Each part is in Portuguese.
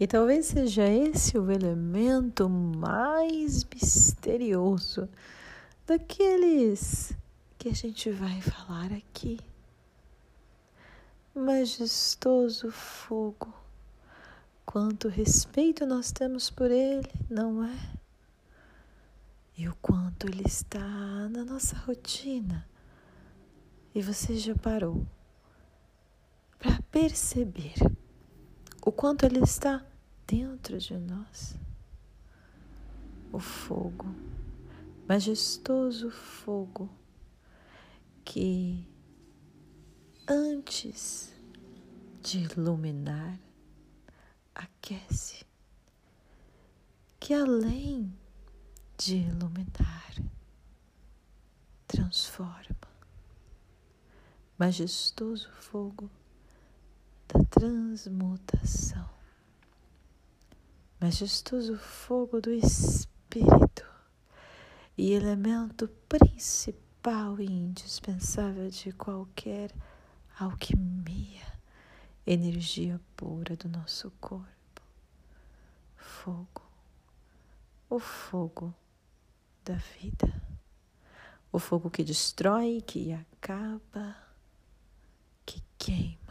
E talvez seja esse o elemento mais misterioso daqueles que a gente vai falar aqui. Majestoso fogo, quanto respeito nós temos por ele, não é? E o quanto ele está na nossa rotina. E você já parou para perceber o quanto ele está dentro de nós. O fogo, majestoso fogo, que antes de iluminar, aquece, que além de iluminar, transforma. Majestoso fogo da transmutação. Majestoso fogo do Espírito e elemento principal e indispensável de qualquer alquimia, energia pura do nosso corpo. Fogo, o fogo da vida, o fogo que destrói, que acaba, que queima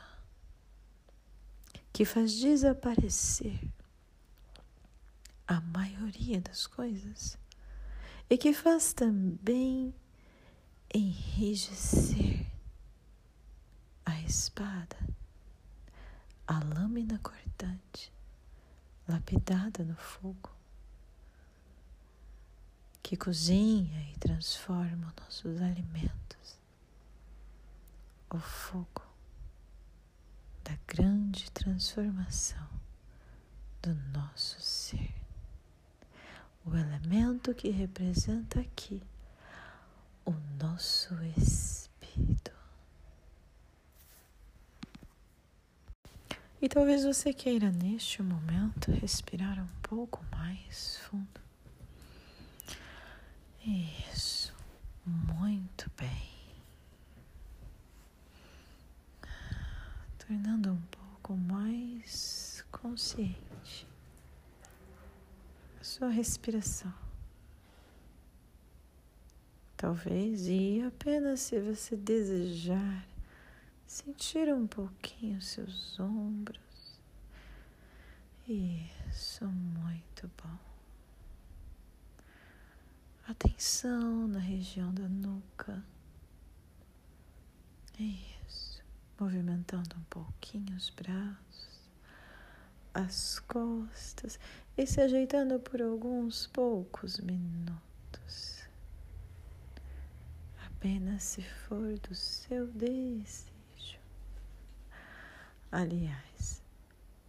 que faz desaparecer a maioria das coisas e que faz também enrijecer a espada, a lâmina cortante, lapidada no fogo, que cozinha e transforma nossos alimentos. O fogo da grande transformação do nosso ser. O elemento que representa aqui o nosso espírito. E talvez você queira neste momento respirar um pouco mais fundo. Isso, muito bem. Tornando um pouco mais consciente a sua respiração. Talvez, e apenas se você desejar, sentir um pouquinho seus ombros. Isso, muito bom. Atenção na região da nuca. Isso movimentando um pouquinho os braços, as costas e se ajeitando por alguns poucos minutos. Apenas se for do seu desejo. Aliás,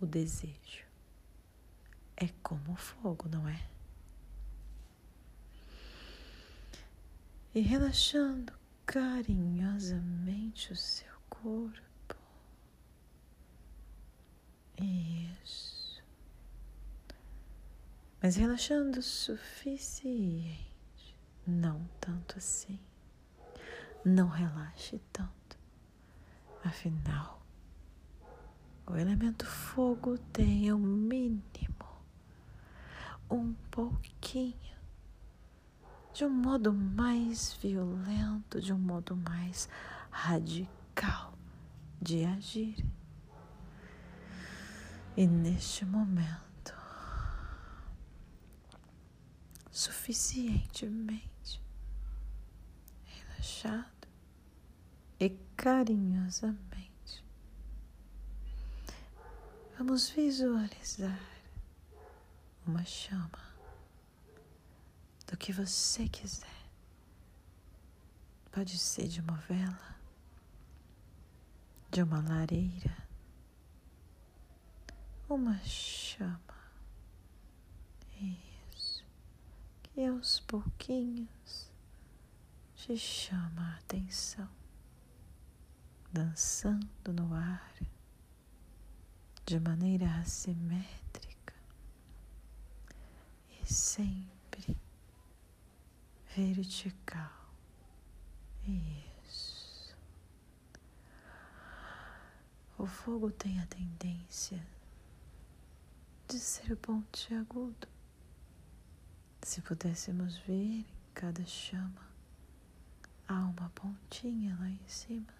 o desejo é como fogo, não é? E relaxando carinhosamente o seu corpo. Isso. Mas relaxando o suficiente. Não tanto assim. Não relaxe tanto. Afinal, o elemento fogo tem o mínimo, um pouquinho, de um modo mais violento, de um modo mais radical de agir. E neste momento, suficientemente relaxado e carinhosamente, vamos visualizar uma chama do que você quiser. Pode ser de uma vela, de uma lareira, uma chama. Isso, que aos pouquinhos te chama a atenção, dançando no ar de maneira assimétrica e sempre vertical. Isso. O fogo tem a tendência de ser pontiagudo. Se pudéssemos ver em cada chama, há uma pontinha lá em cima.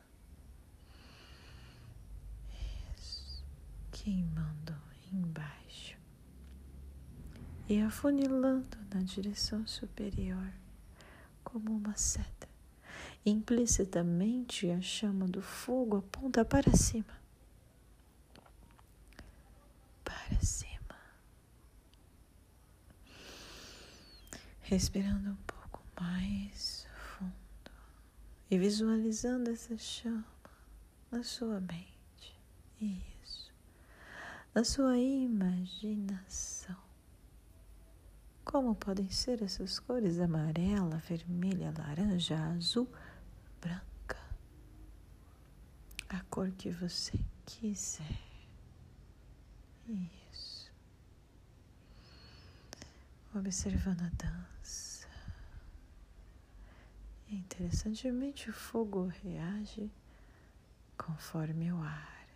Isso, queimando embaixo e afunilando na direção superior, como uma seta. Implicitamente, a chama do fogo aponta para cima. Para cima. Respirando um pouco mais fundo e visualizando essa chama na sua mente. Isso. Na sua imaginação. Como podem ser essas cores amarela, vermelha, laranja, azul, branca? A cor que você quiser. Isso. Observando a dança. Interessantemente, o fogo reage conforme o ar,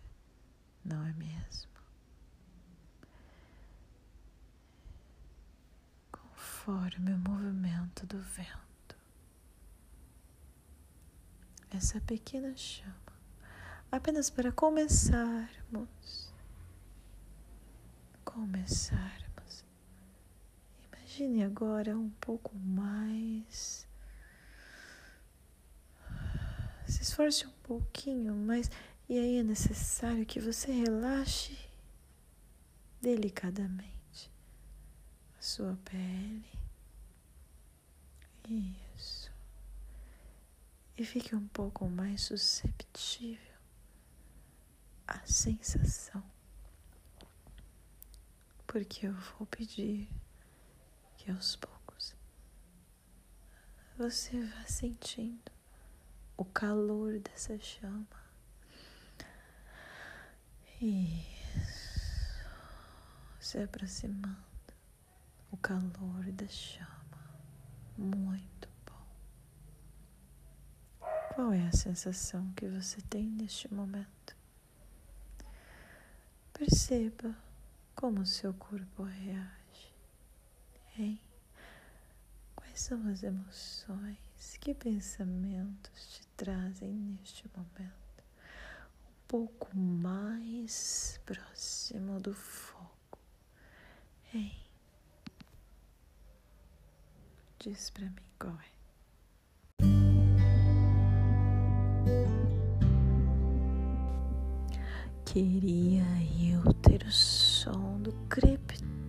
não é mesmo? conforme o movimento do vento. Essa pequena chama, apenas para começarmos. Começarmos. Imagine agora um pouco mais. Se esforce um pouquinho mais, e aí é necessário que você relaxe delicadamente sua pele. Isso. E fique um pouco mais susceptível à sensação. Porque eu vou pedir que aos poucos você vá sentindo o calor dessa chama. Isso. Se aproximando o calor da chama. Muito bom. Qual é a sensação que você tem neste momento? Perceba como o seu corpo reage. Hein? Quais são as emoções? Que pensamentos te trazem neste momento? Um pouco mais próximo do fogo. Hein? Diz para mim qual é. Queria eu ter o som do crepitar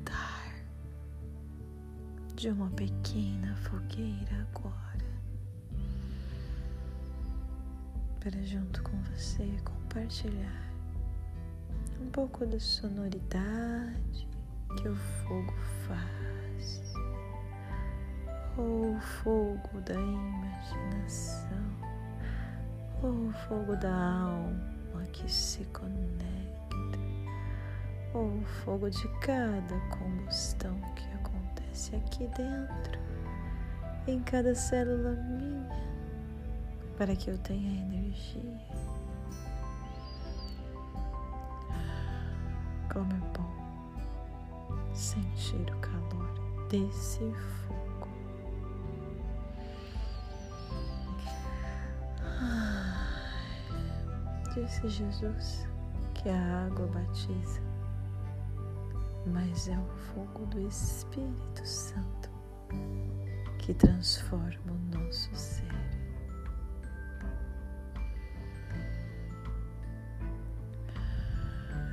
de uma pequena fogueira agora, para junto com você compartilhar um pouco da sonoridade que o fogo faz. Ou o fogo da imaginação, ou o fogo da alma que se conecta, ou o fogo de cada combustão que acontece aqui dentro, em cada célula minha, para que eu tenha energia. Como é bom sentir o calor desse fogo. Disse Jesus que a água batiza, mas é o fogo do Espírito Santo que transforma o nosso ser.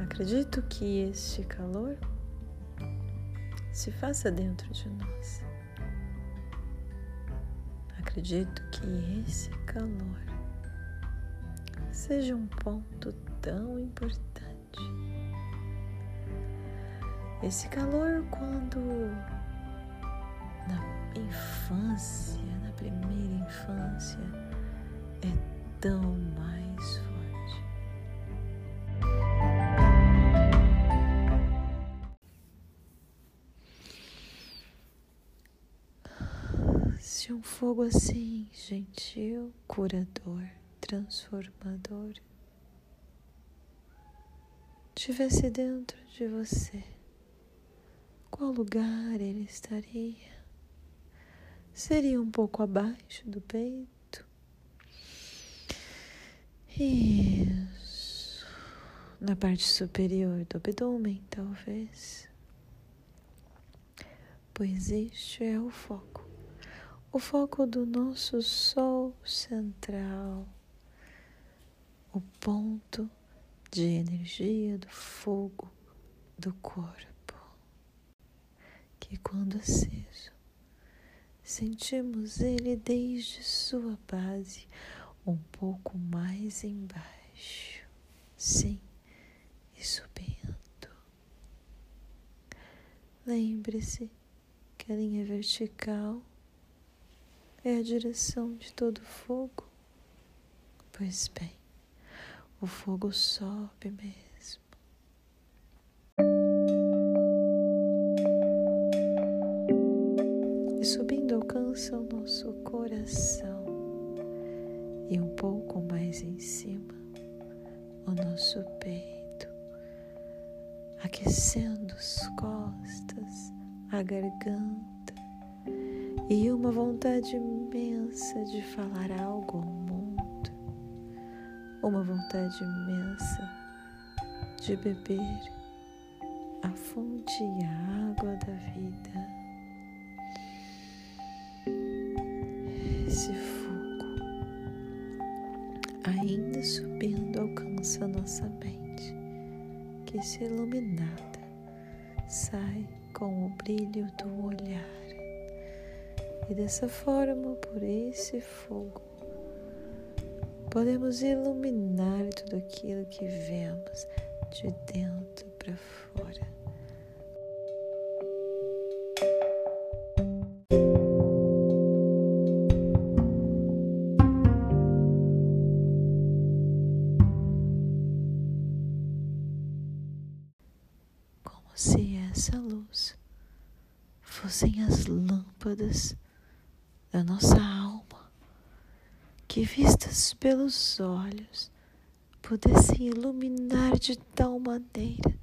Acredito que este calor se faça dentro de nós. Acredito que esse calor seja um ponto tão importante. Esse calor, quando na infância, na primeira infância, é tão mais forte. Se um fogo assim, gentil, curador, transformador tivesse dentro de você, qual lugar ele estaria? Seria um pouco abaixo do peito? Isso. Na parte superior do abdômen, talvez. Pois este é o foco. O foco do nosso Sol central. O ponto de energia do fogo do corpo, que quando aceso, sentimos ele desde sua base um pouco mais embaixo, sim, e subindo. Lembre-se que a linha vertical é a direção de todo fogo. Pois bem, o fogo sobe mesmo. Alcança o nosso coração. E um pouco mais em cima, o nosso peito, aquecendo as costas, a garganta e uma vontade imensa de falar algo ao mundo, uma vontade imensa de beber a fonte e a água da vida. Ainda subindo, alcança nossa mente, que se iluminada sai com o brilho do olhar. E dessa forma, por esse fogo, podemos iluminar tudo aquilo que vemos de dentro para fora. Que vistas pelos olhos pudessem iluminar de tal maneira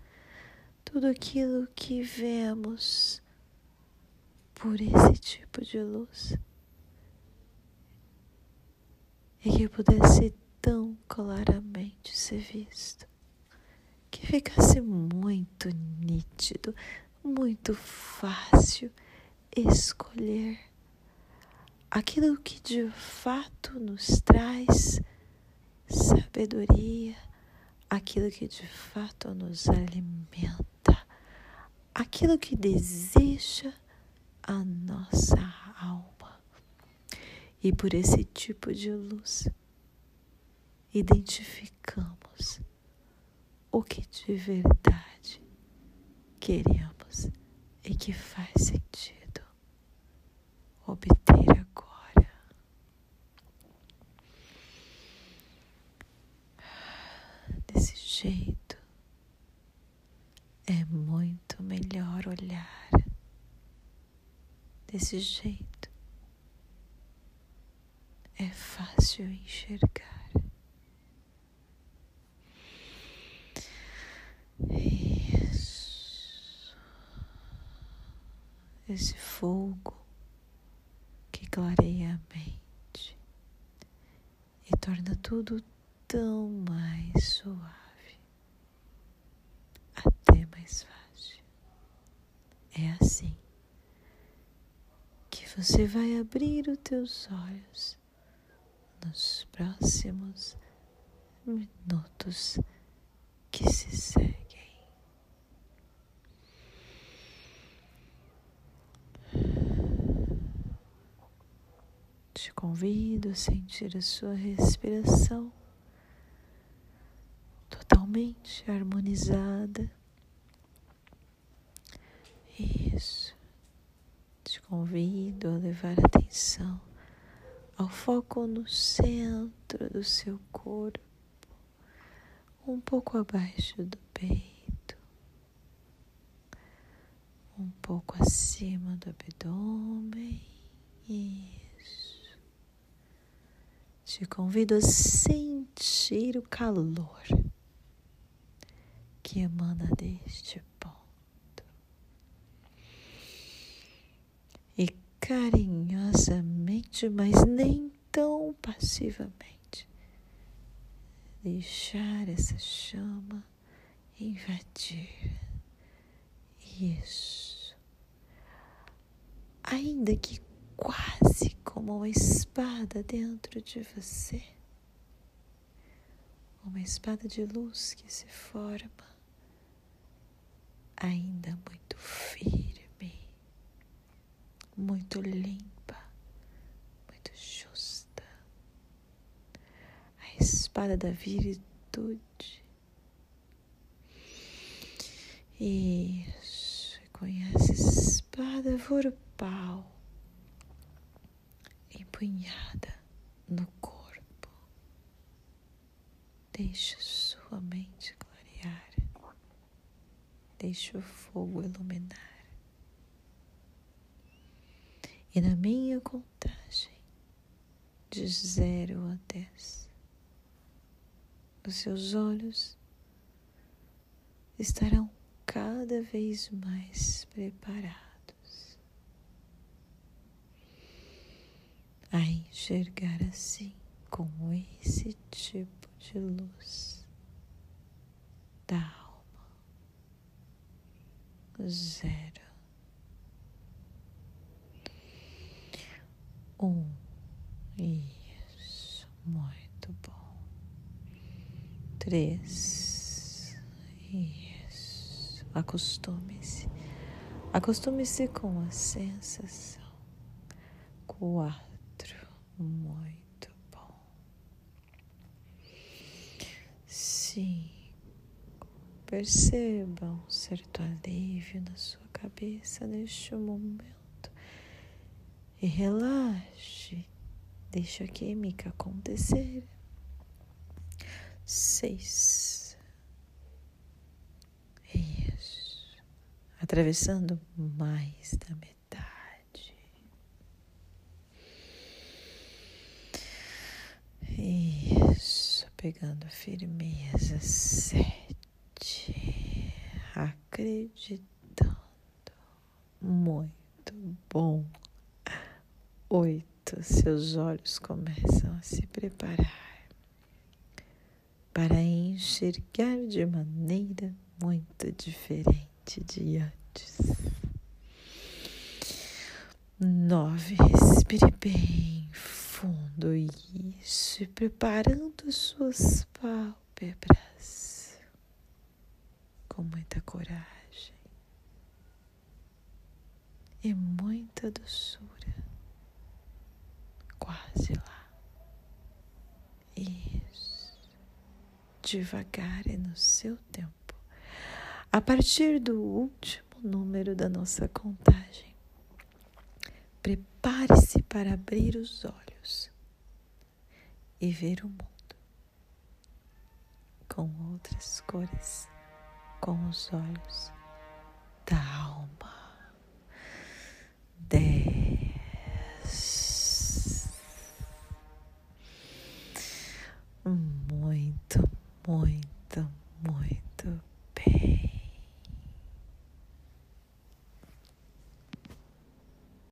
tudo aquilo que vemos por esse tipo de luz. E que pudesse tão claramente ser visto, que ficasse muito nítido, muito fácil escolher aquilo que de fato nos traz sabedoria, aquilo que de fato nos alimenta, aquilo que deseja a nossa alma. E por esse tipo de luz, identificamos o que de verdade queremos e que faz sentido obter agora. Desse jeito é muito melhor olhar. Desse jeito é fácil enxergar. Isso. Esse fogo clareia a mente e torna tudo tão mais suave, até mais fácil. É assim que você vai abrir os teus olhos nos próximos minutos que se seguem. Te convido a sentir a sua respiração totalmente harmonizada. Isso. Te convido a levar atenção ao foco no centro do seu corpo, um pouco abaixo do peito, um pouco acima do abdômen. Isso. Te convido a sentir o calor que emana deste ponto. carinhosamente, mas nem tão passivamente. Deixar essa chama invadir. Isso. Ainda que quase como uma espada dentro de você. Uma espada de luz que se forma, ainda muito firme, muito limpa, muito justa. A espada da virtude. Isso, conhece espada vorpal empunhada no corpo. Deixe sua mente clarear. Deixe o fogo iluminar. E na minha contagem, de zero a dez, os seus olhos estarão cada vez mais preparados a enxergar assim, com esse tipo de luz da alma. Zero. Um. Isso. Muito bom. Três. Isso. Acostume-se. Acostume-se com a sensação. Quatro muito bom. Cinco. Perceba um certo alívio na sua cabeça neste momento e relaxe. Deixa a química acontecer. Seis. Isso. Atravessando mais da metade Isso, pegando firmeza. Sete. Acreditando. Muito bom. Oito. Seus olhos começam a se preparar para enxergar de maneira muito diferente de antes. Nove. Respire bem fundo, isso, e preparando suas pálpebras com muita coragem e muita doçura, quase lá. Isso, devagar e no seu tempo, a partir do último número da nossa contagem. Prepare-se para abrir os olhos e ver o mundo com outras cores, com os olhos da alma. Dez. Muito, muito